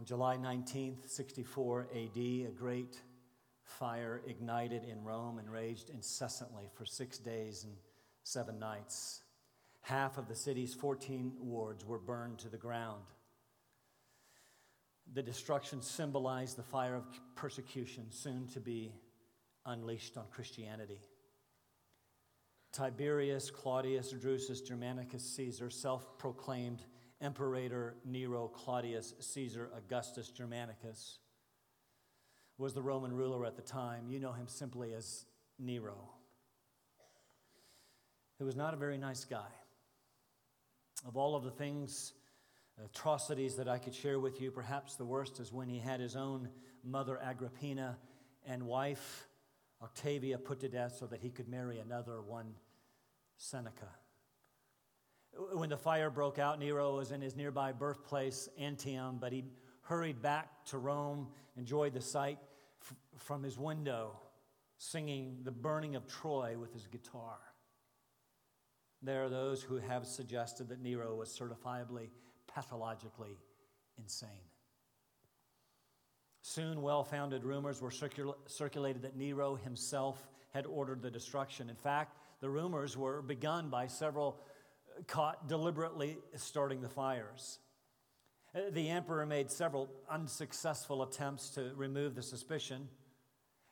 On July 19th, 64 AD, a great fire ignited in Rome and raged incessantly for six days and seven nights. Half of the city's 14 wards were burned to the ground. The destruction symbolized the fire of persecution soon to be unleashed on Christianity. Tiberius Claudius Drusus Germanicus Caesar, self proclaimed Emperor Nero Claudius Caesar Augustus Germanicus, was the Roman ruler at the time. You know him simply as Nero. He was not a very nice guy. Of all of the things, atrocities that I could share with you, perhaps the worst is when he had his own mother Agrippina and wife Octavia put to death so that he could marry another one, Seneca. When the fire broke out, Nero was in his nearby birthplace, Antium, but he hurried back to Rome, enjoyed the sight f- from his window, singing the burning of Troy with his guitar. There are those who have suggested that Nero was certifiably pathologically insane. Soon, well founded rumors were circul- circulated that Nero himself had ordered the destruction. In fact, the rumors were begun by several caught deliberately starting the fires. Uh, the emperor made several unsuccessful attempts to remove the suspicion.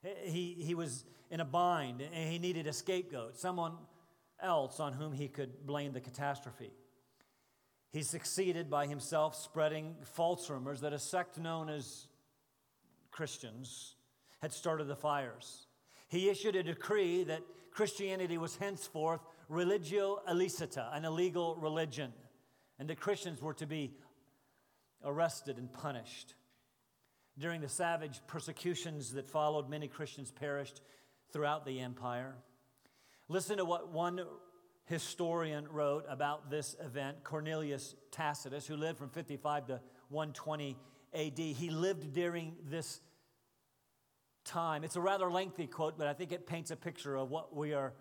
Uh, he, he was in a bind and he needed a scapegoat, someone else on whom he could blame the catastrophe. He succeeded by himself spreading false rumors that a sect known as Christians had started the fires. He issued a decree that Christianity was henceforth religio illicita, an illegal religion, and that Christians were to be arrested and punished. During the savage persecutions that followed, many Christians perished throughout the empire. Listen to what one historian wrote about this event Cornelius Tacitus, who lived from 55 to 120 AD. He lived during this time. It's a rather lengthy quote, but I think it paints a picture of what we are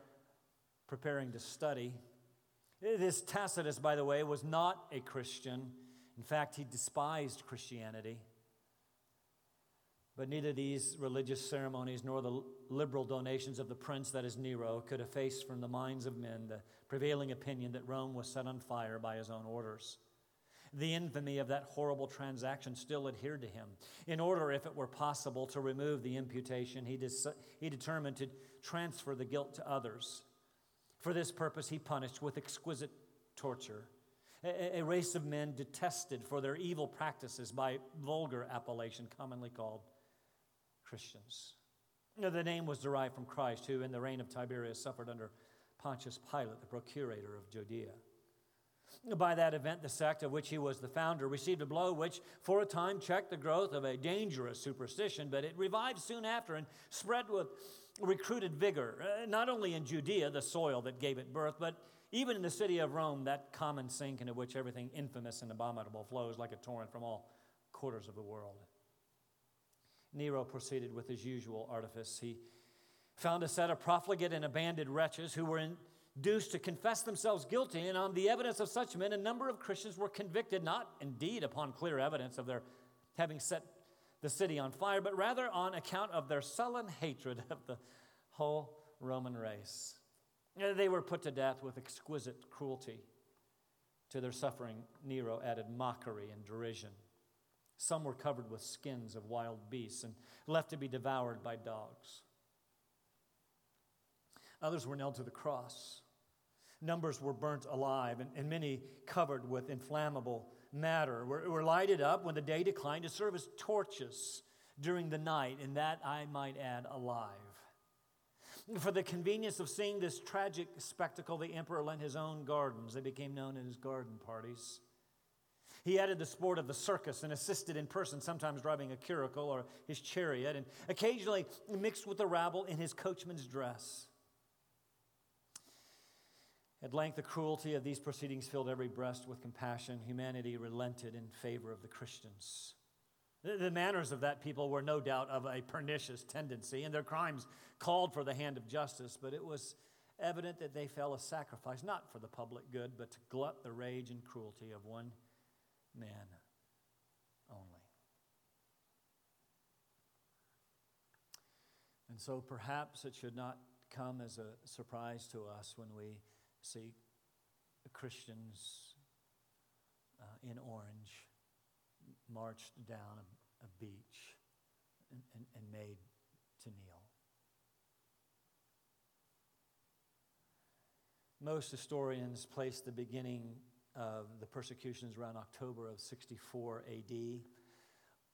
preparing to study. This Tacitus, by the way, was not a Christian. In fact, he despised Christianity. But neither these religious ceremonies nor the liberal donations of the prince, that is Nero, could efface from the minds of men the prevailing opinion that Rome was set on fire by his own orders. The infamy of that horrible transaction still adhered to him. In order, if it were possible, to remove the imputation, he, dis- he determined to transfer the guilt to others. For this purpose, he punished with exquisite torture a, a race of men detested for their evil practices by vulgar appellation commonly called Christians. Now, the name was derived from Christ, who in the reign of Tiberius suffered under Pontius Pilate, the procurator of Judea. By that event, the sect of which he was the founder received a blow which, for a time, checked the growth of a dangerous superstition, but it revived soon after and spread with recruited vigor, uh, not only in Judea, the soil that gave it birth, but even in the city of Rome, that common sink into which everything infamous and abominable flows like a torrent from all quarters of the world. Nero proceeded with his usual artifice. He found a set of profligate and abandoned wretches who were induced to confess themselves guilty, and on the evidence of such men, a number of Christians were convicted, not indeed upon clear evidence of their having set the city on fire, but rather on account of their sullen hatred of the whole Roman race. They were put to death with exquisite cruelty. To their suffering, Nero added mockery and derision. Some were covered with skins of wild beasts and left to be devoured by dogs. Others were nailed to the cross. Numbers were burnt alive, and, and many covered with inflammable matter were, were lighted up when the day declined to serve as torches during the night, and that I might add alive. For the convenience of seeing this tragic spectacle, the emperor lent his own gardens. They became known as his garden parties. He added the sport of the circus and assisted in person, sometimes driving a curricle or his chariot, and occasionally mixed with the rabble in his coachman's dress. At length, the cruelty of these proceedings filled every breast with compassion. Humanity relented in favor of the Christians. The manners of that people were no doubt of a pernicious tendency, and their crimes called for the hand of justice, but it was evident that they fell a sacrifice, not for the public good, but to glut the rage and cruelty of one man only. And so perhaps it should not come as a surprise to us when we see Christians uh, in orange marched down a, a beach and, and, and made to kneel. Most historians place the beginning of the persecutions around October of 64 AD.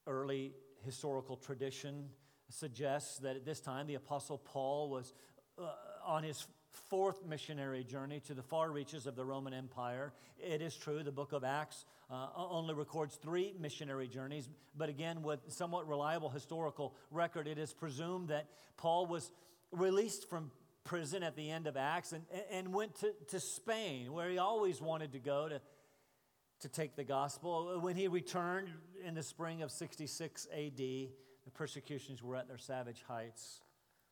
Early historical tradition suggests that at this time the Apostle Paul was uh, on his fourth missionary journey to the far reaches of the Roman Empire. It is true, the book of Acts uh, only records three missionary journeys, but again, with somewhat reliable historical record, it is presumed that Paul was released from prison at the end of Acts and, and went to, to Spain, where he always wanted to go to, to take the gospel. When he returned in the spring of 66 AD, the persecutions were at their savage heights.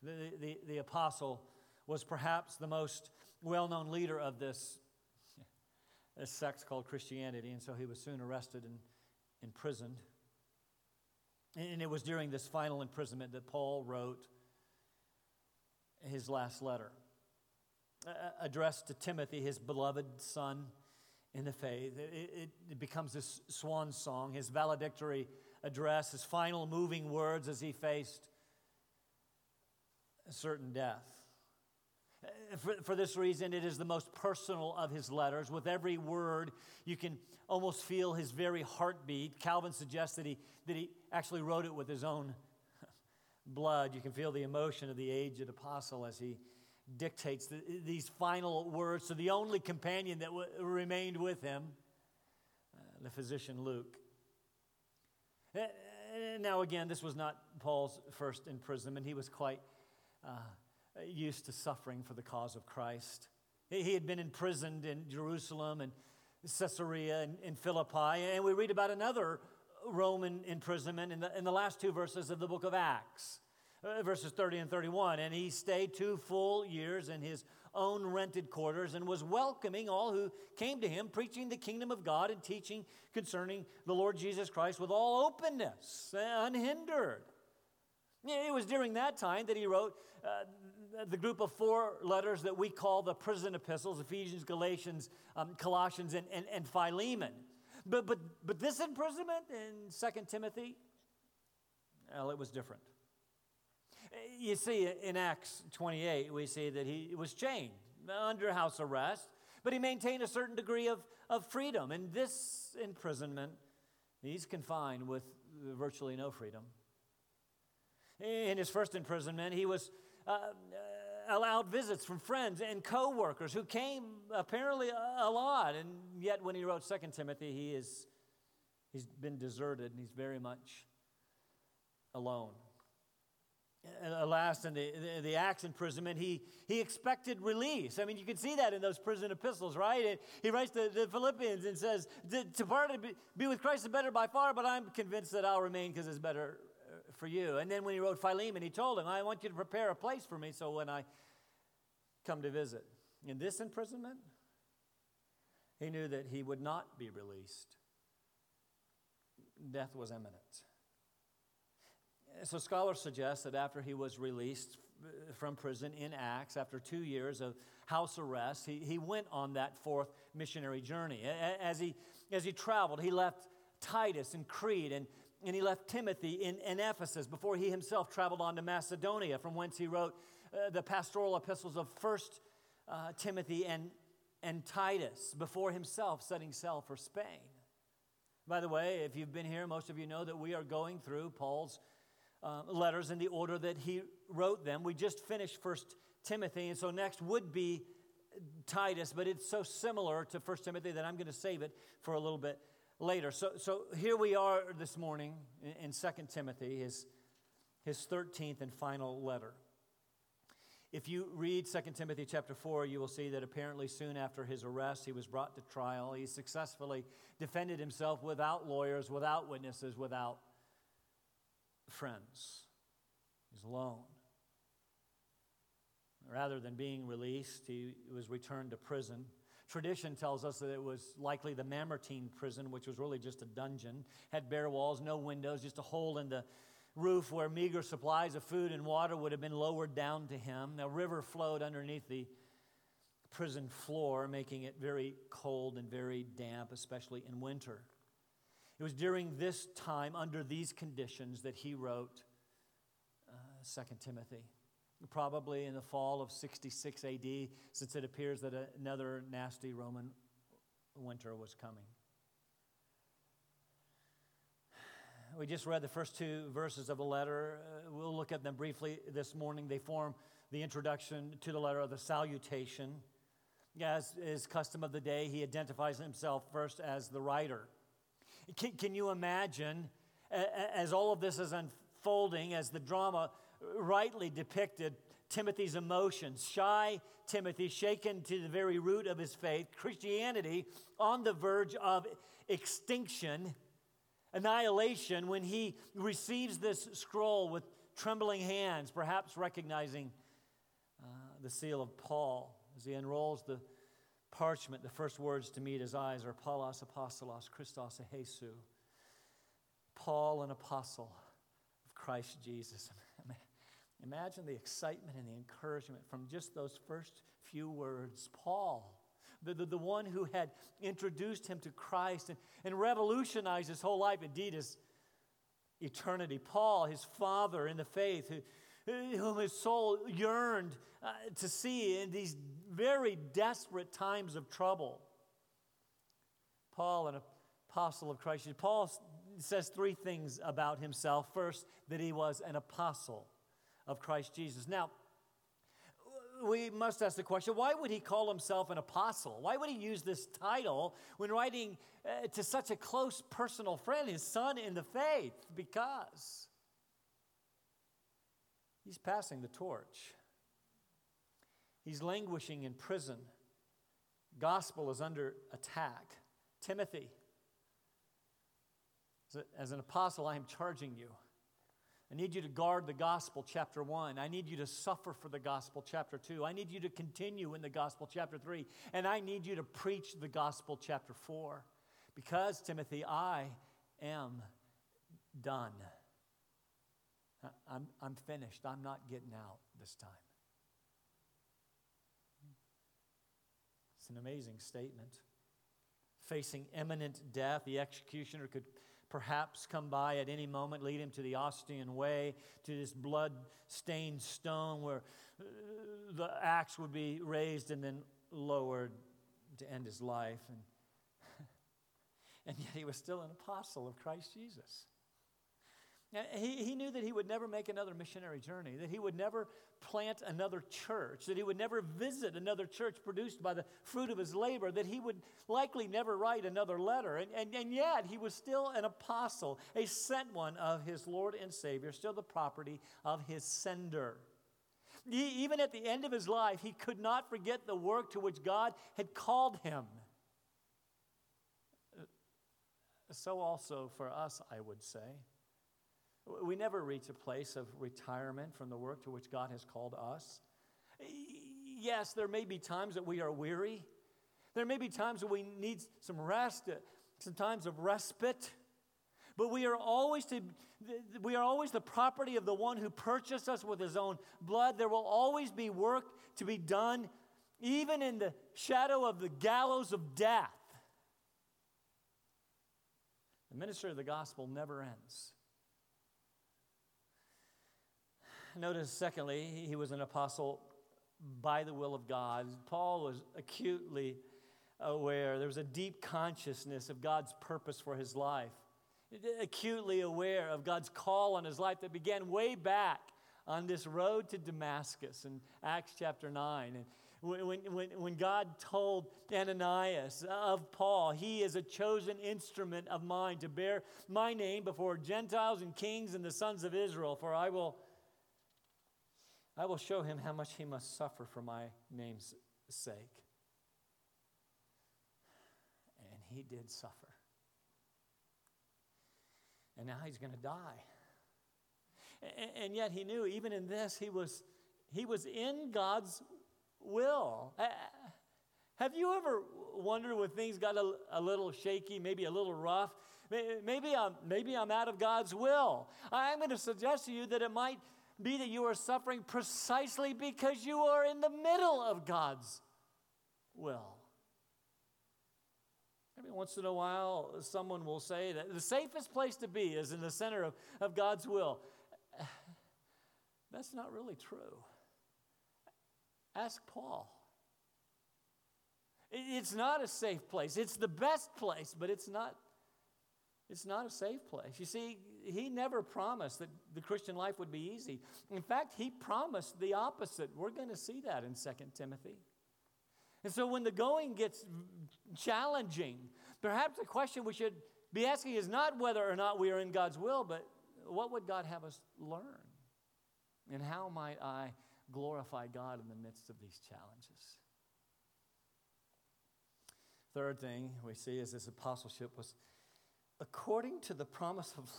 The, the, the apostle was perhaps the most well known leader of this, this sect called Christianity, and so he was soon arrested and imprisoned. And it was during this final imprisonment that Paul wrote his last letter, addressed to Timothy, his beloved son in the faith. It, it, becomes this swan song, his valedictory address, his final moving words as he faced a certain death. For, for, this reason, it is the most personal of his letters. With every word, you can almost feel his very heartbeat. Calvin suggests that he, that he actually wrote it with his own blood. You can feel the emotion of the aged apostle as he dictates the, these final words to the only companion that w- remained with him, uh, the physician Luke. Uh, now, again, this was not Paul's first imprisonment. He was quite uh, used to suffering for the cause of Christ. He had been imprisoned in Jerusalem and Caesarea and, in Philippi, and we read about another Roman imprisonment in the, in the last two verses of the book of Acts, uh, verses 30 and 31. And he stayed two full years in his own rented quarters and was welcoming all who came to him, preaching the kingdom of God and teaching concerning the Lord Jesus Christ with all openness, uh, unhindered. It was during that time that he wrote uh, the group of four letters that we call the prison epistles Ephesians, Galatians, um, Colossians, and, and, and Philemon. But, but, but this imprisonment in 2 Timothy, well, it was different. You see, in Acts 28, we see that he was chained under house arrest, but he maintained a certain degree of, of freedom. In this imprisonment, he's confined with virtually no freedom. In his first imprisonment, he was Uh, um, uh, allowed visits from friends and co-workers who came apparently a, lot. And yet when he wrote Second timothy he is he's been deserted and he's very much alone. And uh, last in the, the, the acts imprisonment he, he expected release. I mean you can see that in those prison epistles right? And he writes to the philippians and says to part be, be with christ is better by far but i'm convinced that i'll remain because it's better for you. And then when he wrote Philemon, he told him, I want you to prepare a place for me so when I come to visit. In this imprisonment, he knew that he would not be released. Death was imminent. So scholars suggest that after he was released from prison in Acts, after two years of house arrest, he, he went on that fourth missionary journey. As he, as he traveled, he left Titus and Crete and and he left Timothy in, in Ephesus before he himself traveled on to Macedonia, from whence he wrote uh, the pastoral epistles of First uh, Timothy and, and Titus, before himself setting sail for Spain. By the way, if you've been here, most of you know that we are going through Paul's uh, letters in the order that he wrote them. We just finished First Timothy, and so next would be Titus, but it's so similar to First Timothy that I'm going to save it for a little bit later. So, so here we are this morning in, in 2 Timothy, his, his 13th and final letter. If you read 2 Timothy chapter 4, you will see that apparently soon after his arrest, he was brought to trial. He successfully defended himself without lawyers, without witnesses, without friends. He's alone. Rather than being released, he was returned to prison. Tradition tells us that it was likely the Mamertine prison, which was really just a dungeon, had bare walls, no windows, just a hole in the roof where meager supplies of food and water would have been lowered down to him. A river flowed underneath the prison floor, making it very cold and very damp, especially in winter. It was during this time, under these conditions, that he wrote uh, 2 Timothy, probably in the fall of 66 AD, since it appears that another nasty Roman winter was coming. We just read the first two verses of the letter. Uh, we'll look at them briefly this morning. They form the introduction to the letter of the salutation. As is custom of the day, he identifies himself first as the writer. Can, can you imagine, as all of this is unfolding, as the drama rightly depicted Timothy's emotions, shy Timothy, shaken to the very root of his faith, Christianity on the verge of extinction annihilation when he receives this scroll with trembling hands, perhaps recognizing uh, the seal of Paul as he unrolls the parchment. The first words to meet his eyes are Paulos Apostolos Christos Jesu. Paul, an apostle of Christ Jesus. Imagine the excitement and the encouragement from just those first few words. Paul the, the, the one who had introduced him to Christ and, and revolutionized his whole life, indeed, his eternity. Paul, his father in the faith, who, whom his soul yearned uh, to see in these very desperate times of trouble. Paul, an apostle of Christ. Paul says three things about himself. First, that he was an apostle of Christ Jesus. Now, we must ask the question why would he call himself an apostle? Why would he use this title when writing uh, to such a close personal friend, his son in the faith? Because he's passing the torch. He's languishing in prison. Gospel is under attack. Timothy, as an apostle, I am charging you I need you to guard the gospel, chapter one. I need you to suffer for the gospel, chapter two. I need you to continue in the gospel, chapter three. And I need you to preach the gospel, chapter four. Because, Timothy, I am done. I'm, I'm finished. I'm not getting out this time. It's an amazing statement. Facing imminent death, the executioner could perhaps come by at any moment, lead him to the Ostian Way, to this blood stained stone where uh, the axe would be raised and then lowered to end his life. And, and yet he was still an apostle of Christ Jesus. He, he knew that he would never make another missionary journey, that he would never plant another church, that he would never visit another church produced by the fruit of his labor, that he would likely never write another letter. And, and, and yet, he was still an apostle, a sent one of his Lord and Savior, still the property of his sender. He, even at the end of his life, he could not forget the work to which God had called him. Uh, so, also for us, I would say. We never reach a place of retirement from the work to which God has called us. Yes, there may be times that we are weary. There may be times that we need some rest, uh, some times of respite. But we are always to we are always the property of the one who purchased us with his own blood. There will always be work to be done, even in the shadow of the gallows of death. The ministry of the gospel never ends. Notice, secondly, he was an apostle by the will of God. Paul was acutely aware. There was a deep consciousness of God's purpose for his life, acutely aware of God's call on his life that began way back on this road to Damascus in Acts chapter 9. And when, when, when God told Ananias of Paul, he is a chosen instrument of mine to bear my name before Gentiles and kings and the sons of Israel, for I will I will show him how much he must suffer for my name's sake. And he did suffer. And now he's going to die. And yet he knew, even in this, he was, he was in God's will. Have you ever wondered when things got a, a little shaky, maybe a little rough? Maybe I'm, maybe I'm out of God's will. I'm going to suggest to you that it might be that you are suffering precisely because you are in the middle of God's will. Every once in a while, someone will say that the safest place to be is in the center of, of God's will. That's not really true. Ask Paul. It's not a safe place. It's the best place, but it's not it's not a safe place. You see, he never promised that the Christian life would be easy. In fact, he promised the opposite. We're going to see that in 2 Timothy. And so when the going gets challenging, perhaps the question we should be asking is not whether or not we are in God's will, but what would God have us learn? And how might I glorify God in the midst of these challenges? Third thing we see is this apostleship was according to the promise of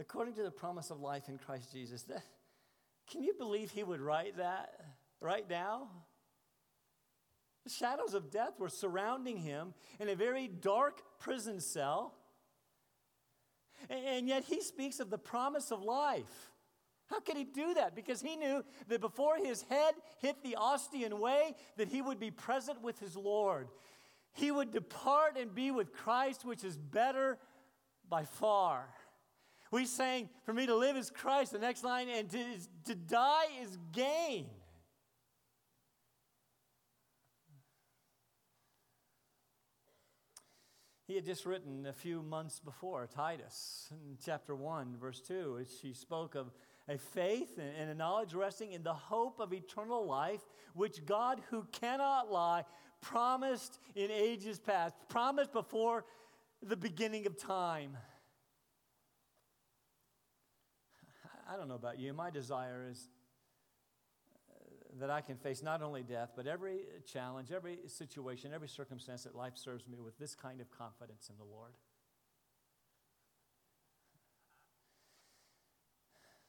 according to the promise of life in Christ Jesus. That, can you believe he would write that right now? The shadows of death were surrounding him in a very dark prison cell. And yet he speaks of the promise of life. How could he do that? Because he knew that before his head hit the Ostian way, that he would be present with his Lord. He would depart and be with Christ, which is better by far. We saying, for me to live is Christ, the next line, and to, to die is gain. He had just written a few months before, Titus, in chapter 1, verse 2, which he spoke of a faith and a knowledge resting in the hope of eternal life, which God, who cannot lie, promised in ages past, promised before the beginning of time. I don't know about you. My desire is that I can face not only death, but every challenge, every situation, every circumstance that life serves me with this kind of confidence in the Lord.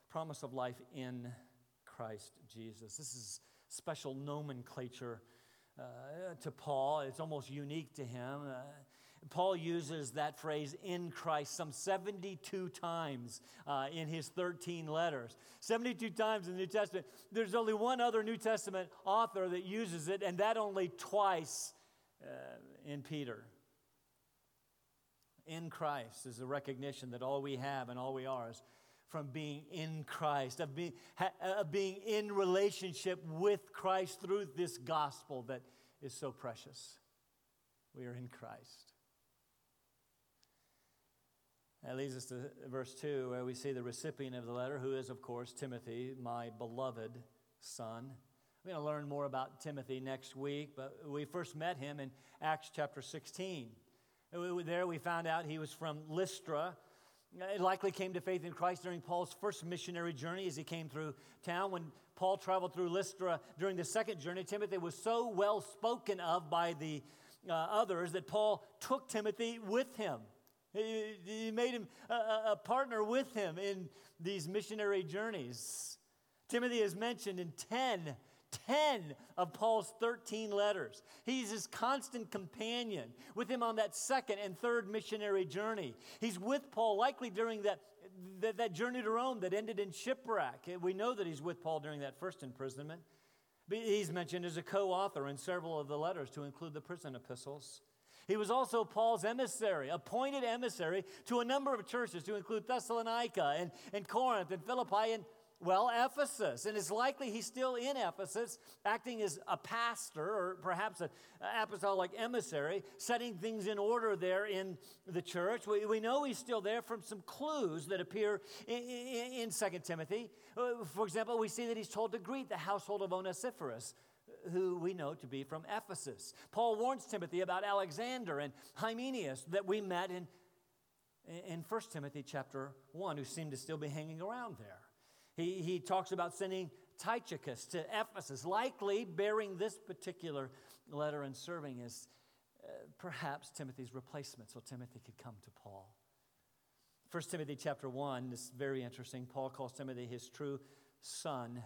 Promise of life in Christ Jesus. This is special nomenclature uh, to Paul. It's almost unique to him. Uh, Paul uses that phrase in Christ some 72 times uh, in his 13 letters. 72 times in the New Testament. There's only one other New Testament author that uses it, and that only twice uh, in Peter. In Christ is a recognition that all we have and all we are is from being in Christ, of being, of being in relationship with Christ through this gospel that is so precious. We are in Christ. That leads us to verse 2, where we see the recipient of the letter, who is, of course, Timothy, my beloved son. We're going to learn more about Timothy next week, but we first met him in Acts chapter 16. There we found out he was from Lystra. It likely came to faith in Christ during Paul's first missionary journey as he came through town. When Paul traveled through Lystra during the second journey, Timothy was so well spoken of by the uh, others that Paul took Timothy with him. He, made him a, a partner with him in these missionary journeys. Timothy is mentioned in 10 10 of Paul's 13 letters. He's his constant companion with him on that second and third missionary journey. He's with Paul likely during that, that, that, journey to Rome that ended in shipwreck. We know that he's with Paul during that first imprisonment. He's mentioned as a co author in several of the letters to include the prison epistles. He was also Paul's emissary, appointed emissary to a number of churches, to include Thessalonica and, and Corinth and Philippi and, well, Ephesus. And it's likely he's still in Ephesus, acting as a pastor or perhaps an apostolic emissary, setting things in order there in the church. We, we know he's still there from some clues that appear in, in, in 2 Timothy. Uh, for example, we see that he's told to greet the household of Onesiphorus who we know to be from Ephesus. Paul warns Timothy about Alexander and Hymenaeus that we met in, in 1 Timothy chapter 1, who seem to still be hanging around there. He, he talks about sending Tychicus to Ephesus, likely bearing this particular letter and serving as uh, perhaps Timothy's replacement, so Timothy could come to Paul. 1 Timothy chapter 1 is very interesting. Paul calls Timothy his true son.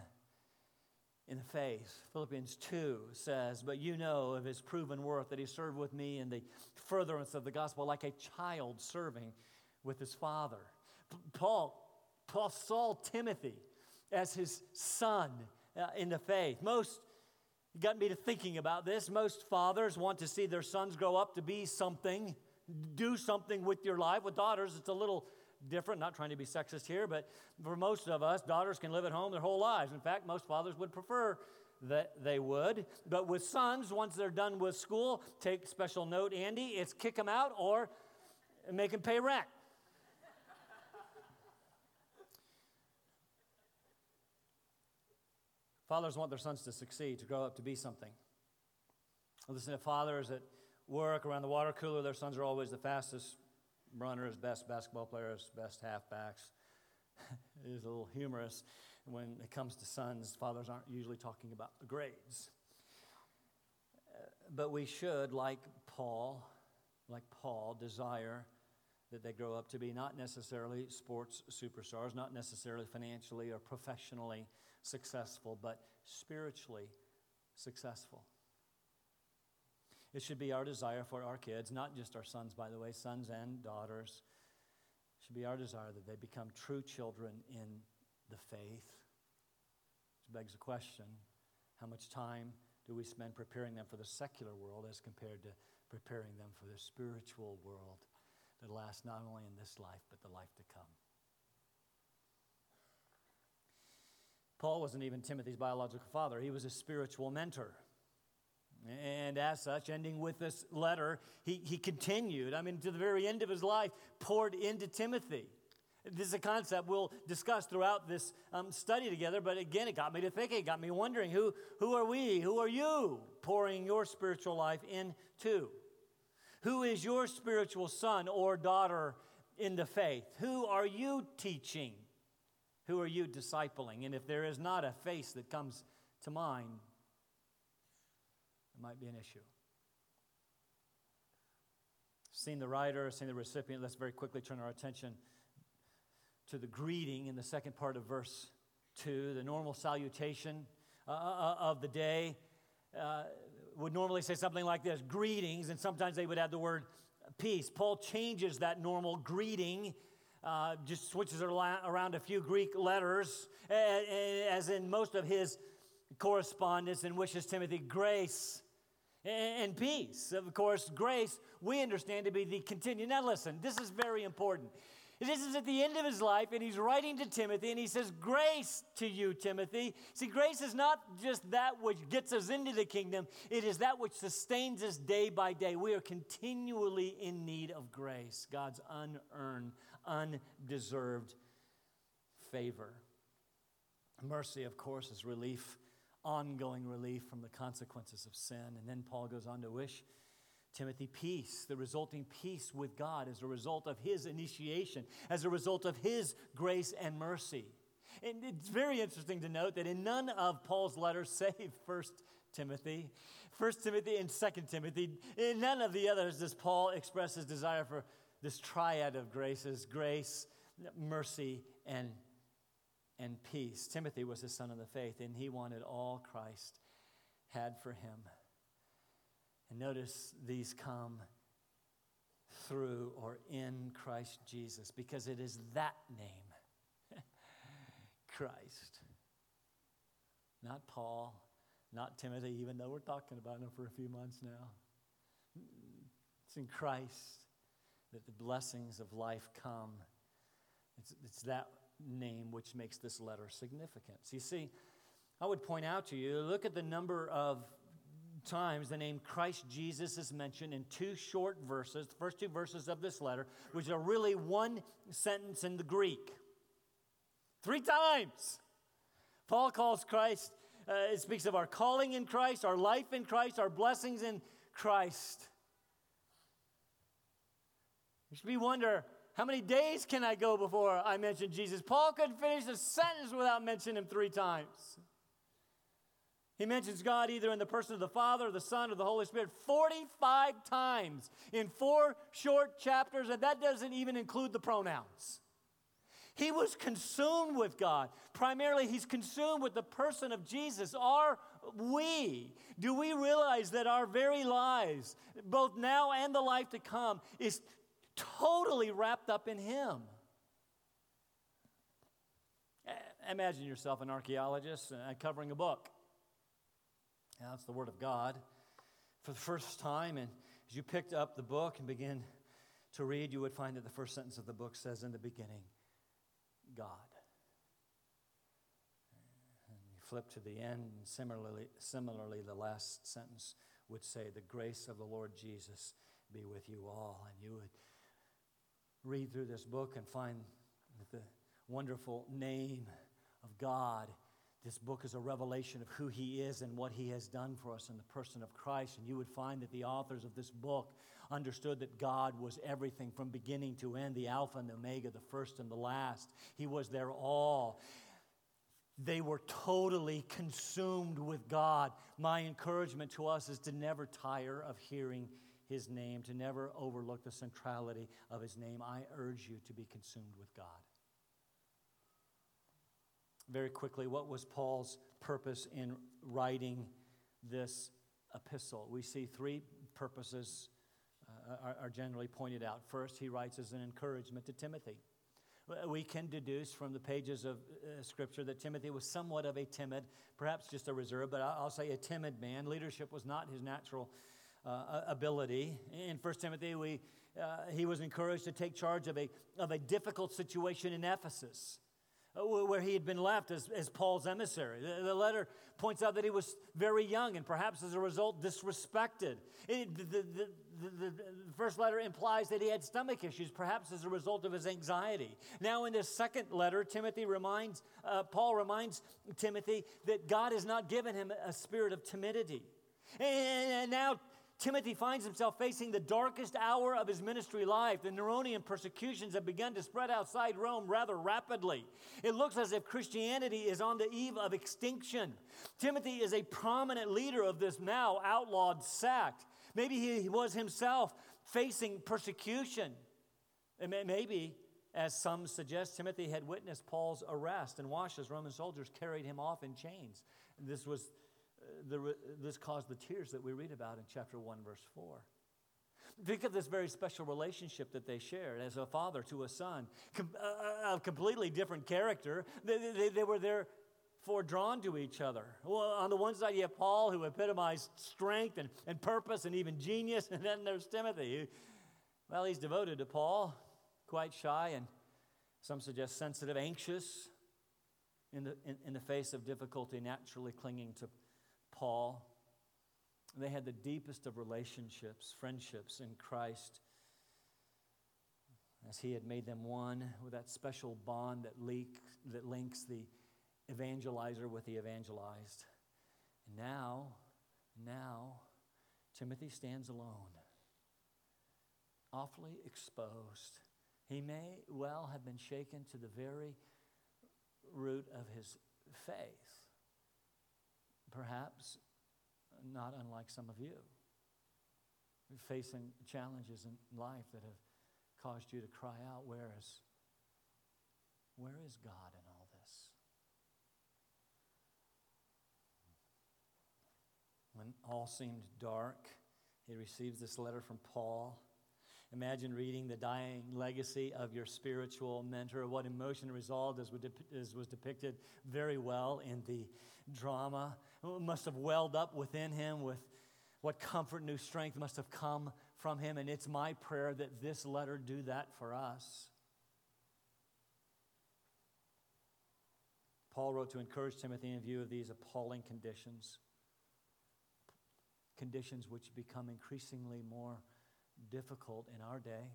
In the faith. Philippians 2 says, But you know of his proven worth that he served with me in the furtherance of the gospel like a child serving with his father. Paul, Paul saw Timothy as his son uh, in the faith. Most got me to thinking about this. Most fathers want to see their sons grow up to be something, do something with your life. With daughters, it's a little different. Not trying to be sexist here, but for most of us, daughters can live at home their whole lives. In fact, most fathers would prefer that they would. But with sons, once they're done with school, take special note, Andy, it's kick them out or make them pay rent. Fathers want their sons to succeed, to grow up to be something. Listen to fathers at work, around the water cooler, their sons are always the fastest runners, best basketball players, best halfbacks. it is a little humorous when it comes to sons. Fathers aren't usually talking about the grades. Uh, but we should, like Paul, like Paul, desire that they grow up to be not necessarily sports superstars, not necessarily financially or professionally successful, but spiritually successful. It should be our desire for our kids, not just our sons, by the way, sons and daughters. It should be our desire that they become true children in the faith. Which begs the question how much time do we spend preparing them for the secular world as compared to preparing them for the spiritual world that lasts not only in this life, but the life to come? Paul wasn't even Timothy's biological father, he was a spiritual mentor. And as such, ending with this letter, he, he continued, I mean, to the very end of his life, poured into Timothy. This is a concept we'll discuss throughout this um, study together, but again, it got me to thinking, it got me wondering who, who are we, who are you pouring your spiritual life into? Who is your spiritual son or daughter in the faith? Who are you teaching? Who are you discipling? And if there is not a face that comes to mind, it might be an issue. Seen the writer, seen the recipient. Let's very quickly turn our attention to the greeting in the second part of verse 2, the normal salutation uh, uh, uh, of the day. Would normally say something like this greetings, and sometimes they would add the word peace. Paul changes that normal greeting uh, just switches around a few Greek letters, as in most of his correspondence, and wishes Timothy grace and peace. Of course, grace we understand to be the continued. Now, listen, this is very important. This is at the end of his life, and he's writing to Timothy, and he says, Grace to you, Timothy. See, grace is not just that which gets us into the kingdom, it is that which sustains us day by day. We are continually in need of grace, God's unearned, undeserved favor. Mercy, of course, is relief, ongoing relief from the consequences of sin. And then Paul goes on to wish Timothy peace, the resulting peace with God as a result of his initiation, as a result of his grace and mercy. And it's very interesting to note that in none of Paul's letters, save First Timothy, First Timothy and Second Timothy, in none of the others does Paul express his desire for this triad of graces grace, mercy, and, and peace. Timothy was his son of the faith, and he wanted all Christ had for him. And notice these come through or in Christ Jesus because it is that name, Christ. Not Paul, not Timothy, even though we're talking about him for a few months now. It's in Christ that the blessings of life come. It's, it's that name which makes this letter significant. So you see, I would point out to you look at the number of times the name Christ Jesus is mentioned in two short verses, the first two verses of this letter, which are really one sentence in the Greek. Three times. Paul calls Christ, uh, it speaks of our calling in Christ, our life in Christ, our blessings in Christ. We wonder how many days can I go before I mention Jesus? Paul couldn't finish a sentence without mentioning him three times. He mentions God either in the person of the Father, or the Son, or the Holy Spirit 45 times in four short chapters, and that doesn't even include the pronouns. He was consumed with God. Primarily, he's consumed with the person of Jesus. Are we? Do we realize that our very lives, both now and the life to come, is totally wrapped up in him? Imagine yourself an archaeologist uh, uncovering a book. Now, it's the Word of God for the first time, and as you picked up the book and began to read, you would find that the first sentence of the book says, In the beginning, God. And you flip to the end, and similarly, similarly, the last sentence would say, The grace of the Lord Jesus be with you all. And you would read through this book and find the wonderful name of God. This book is a revelation of who He is and what He has done for us in the person of Christ. And you would find that the authors of this book understood that God was everything from beginning to end, the Alpha and the Omega, the first and the last. He was their all. They were totally consumed with God. My encouragement to us is to never tire of hearing His name, to never overlook the centrality of His name. I urge you to be consumed with God. Very quickly, what was Paul's purpose in writing this epistle? We see three purposes uh, are, are generally pointed out. First, he writes as an encouragement to Timothy. We can deduce from the pages of uh, Scripture that Timothy was somewhat of a timid, perhaps just a reserve, but I'll say a timid man. Leadership was not his natural uh, ability. In 1 Timothy, we, uh, he was encouraged to take charge of a, of a difficult situation in Ephesus. Uh, where he had been left as, as Paul's emissary. The, the, letter points out that he was very young and perhaps as a result disrespected. It, the, the, the, first letter implies that he had stomach issues, perhaps as a result of his anxiety. Now, in this second letter, Timothy reminds, uh, Paul reminds Timothy that God has not given him a spirit of timidity. And now Timothy finds himself facing the darkest hour of his ministry life. The Neronian persecutions have begun to spread outside Rome rather rapidly. It looks as if Christianity is on the eve of extinction. Timothy is a prominent leader of this now outlawed sect. Maybe he was himself facing persecution. Maybe, as some suggest, Timothy had witnessed Paul's arrest and watched as Roman soldiers carried him off in chains. This was the, this caused the tears that we read about in chapter 1, verse 4. Think of this very special relationship that they shared as a father to a son, a completely different character. They, they, they were therefore drawn to each other. Well, on the one side, you have Paul, who epitomized strength and, and purpose and even genius, and then there's Timothy, who, well, he's devoted to Paul, quite shy, and some suggest sensitive, anxious in the, in, in the face of difficulty, naturally clinging to Paul. They had the deepest of relationships, friendships in Christ, as he had made them one with that special bond that, leak, that links the evangelizer with the evangelized. And now, now, Timothy stands alone, awfully exposed. He may well have been shaken to the very root of his faith perhaps not unlike some of you, facing challenges in life that have caused you to cry out, Where is, where is God in all this? When all seemed dark, he receives this letter from Paul. Imagine reading the dying legacy of your spiritual mentor, what emotion resolved as was depicted very well in the drama must have welled up within him with what comfort, new strength must have come from him. And it's my prayer that this letter do that for us. Paul wrote to encourage Timothy in view of these appalling conditions, conditions which become increasingly more difficult in our day.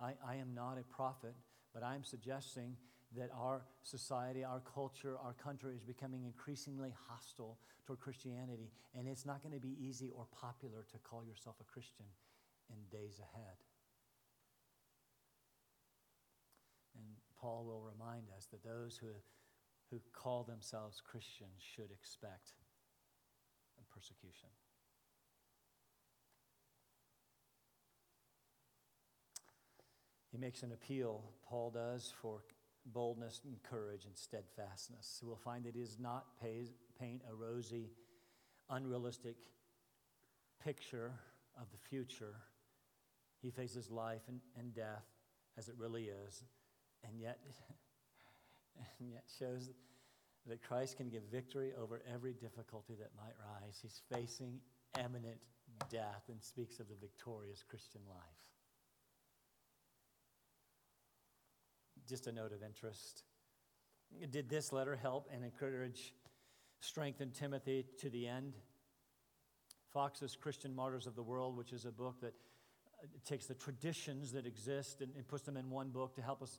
I, I am not a prophet, but I'm suggesting that our society, our culture, our country is becoming increasingly hostile toward Christianity, and it's not going to be easy or popular to call yourself a Christian in days ahead. And Paul will remind us that those who, who call themselves Christians should expect persecution. He makes an appeal, Paul does, for boldness and courage and steadfastness. We'll find that he does not paint a rosy, unrealistic picture of the future. He faces life and, and death as it really is, and yet, and yet shows that Christ can give victory over every difficulty that might rise. He's facing imminent death and speaks of the victorious Christian life. Just a note of interest. Did this letter help and encourage, strengthen Timothy to the end? Foxe's Christian Martyrs of the World, which is a book that uh, takes the traditions that exist and, and puts them in one book to help us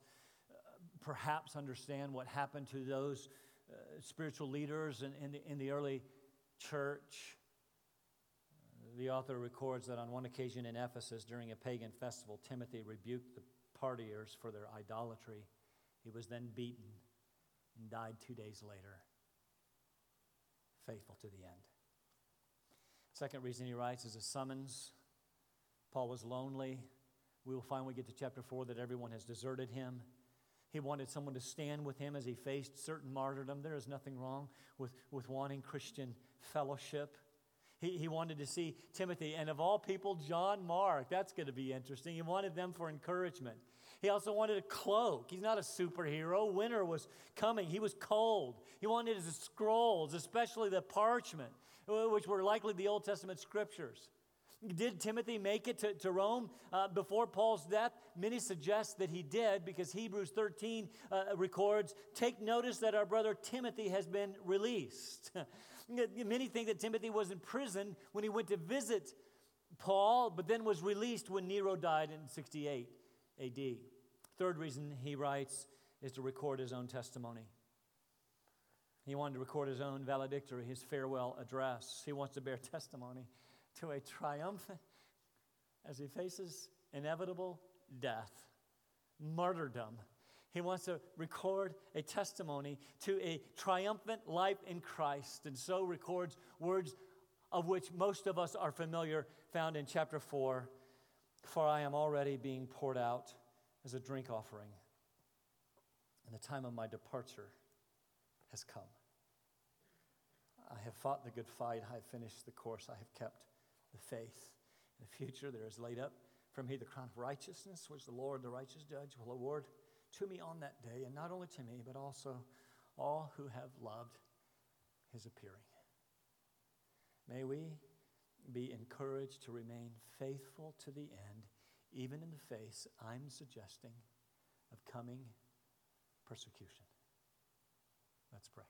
uh, perhaps understand what happened to those uh, spiritual leaders in, in, the, in the early church. The author records that on one occasion in Ephesus during a pagan festival, Timothy rebuked the partiers for their idolatry. He was then beaten and died two days later, faithful to the end. Second reason he writes is a summons. Paul was lonely. We will find when we get to chapter 4 that everyone has deserted him. He wanted someone to stand with him as he faced certain martyrdom. There is nothing wrong with, with wanting Christian fellowship. He, he wanted to see Timothy, and of all people, John Mark. That's going to be interesting. He wanted them for encouragement. He also wanted a cloak. He's not a superhero. Winter was coming. He was cold. He wanted his scrolls, especially the parchment, which were likely the Old Testament scriptures. Did Timothy make it to, to Rome uh, before Paul's death? Many suggest that he did because Hebrews 13 uh, records Take notice that our brother Timothy has been released. Many think that Timothy was in prison when he went to visit Paul, but then was released when Nero died in 68 AD. Third reason he writes is to record his own testimony. He wanted to record his own valedictory, his farewell address. He wants to bear testimony to a triumphant, as he faces inevitable death, martyrdom. He wants to record a testimony to a triumphant life in Christ, and so records words of which most of us are familiar, found in chapter 4 For I am already being poured out as a drink offering, and the time of my departure has come. I have fought the good fight, I have finished the course, I have kept the faith. In the future, there is laid up for me the crown of righteousness, which the Lord, the righteous judge, will award to me on that day, and not only to me, but also all who have loved his appearing. May we be encouraged to remain faithful to the end, even in the face, I'm suggesting, of coming persecution. Let's pray.